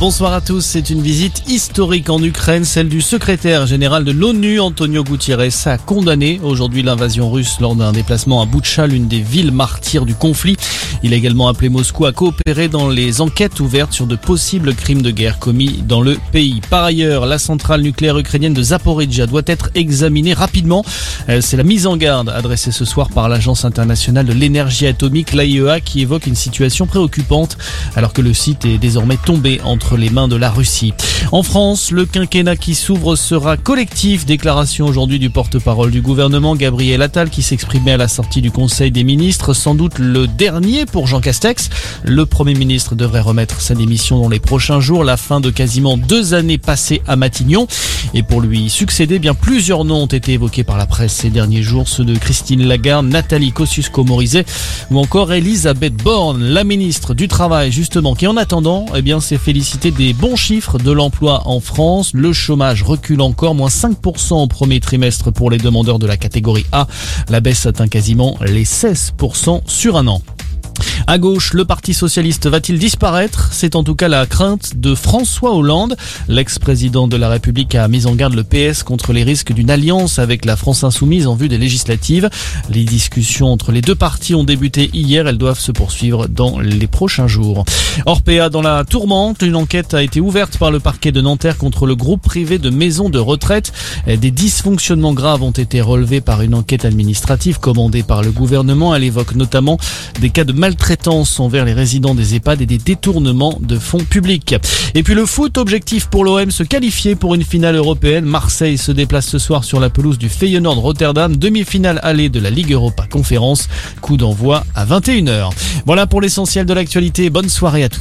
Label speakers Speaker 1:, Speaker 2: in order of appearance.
Speaker 1: Bonsoir à tous. C'est une visite historique en Ukraine, celle du secrétaire général de l'ONU, Antonio Gutiérrez, a condamné aujourd'hui l'invasion russe lors d'un déplacement à Boutcha, l'une des villes martyrs du conflit. Il a également appelé Moscou à coopérer dans les enquêtes ouvertes sur de possibles crimes de guerre commis dans le pays. Par ailleurs, la centrale nucléaire ukrainienne de Zaporizhia doit être examinée rapidement. Euh, c'est la mise en garde adressée ce soir par l'Agence internationale de l'énergie atomique, l'AIEA, qui évoque une situation préoccupante alors que le site est désormais tombé entre les mains de la Russie. En France, le quinquennat qui s'ouvre sera collectif. Déclaration aujourd'hui du porte-parole du gouvernement, Gabriel Attal, qui s'exprimait à la sortie du Conseil des ministres. Sans doute le dernier pour Jean Castex. Le Premier ministre devrait remettre sa démission dans les prochains jours. La fin de quasiment deux années passées à Matignon. Et pour lui succéder, bien plusieurs noms ont été évoqués par la presse ces derniers jours. Ceux de Christine Lagarde, Nathalie Kosciusko-Morizet ou encore Elisabeth Borne, la ministre du Travail, justement, qui en attendant, eh bien, s'est félicitée des bons chiffres de l'emploi en France. Le chômage recule encore, moins 5% au premier trimestre pour les demandeurs de la catégorie A. La baisse atteint quasiment les 16% sur un an. À gauche, le Parti socialiste va-t-il disparaître? C'est en tout cas la crainte de François Hollande. L'ex-président de la République a mis en garde le PS contre les risques d'une alliance avec la France insoumise en vue des législatives. Les discussions entre les deux partis ont débuté hier. Elles doivent se poursuivre dans les prochains jours. Orpea dans la tourmente. Une enquête a été ouverte par le parquet de Nanterre contre le groupe privé de maisons de retraite. Des dysfonctionnements graves ont été relevés par une enquête administrative commandée par le gouvernement. Elle évoque notamment des cas de maltraitance envers les résidents des EHPAD et des détournements de fonds publics. Et puis le foot, objectif pour l'OM, se qualifier pour une finale européenne. Marseille se déplace ce soir sur la pelouse du Feyenoord Rotterdam, demi-finale allée de la Ligue Europa Conférence. Coup d'envoi à 21h. Voilà pour l'essentiel de l'actualité. Bonne soirée à tous.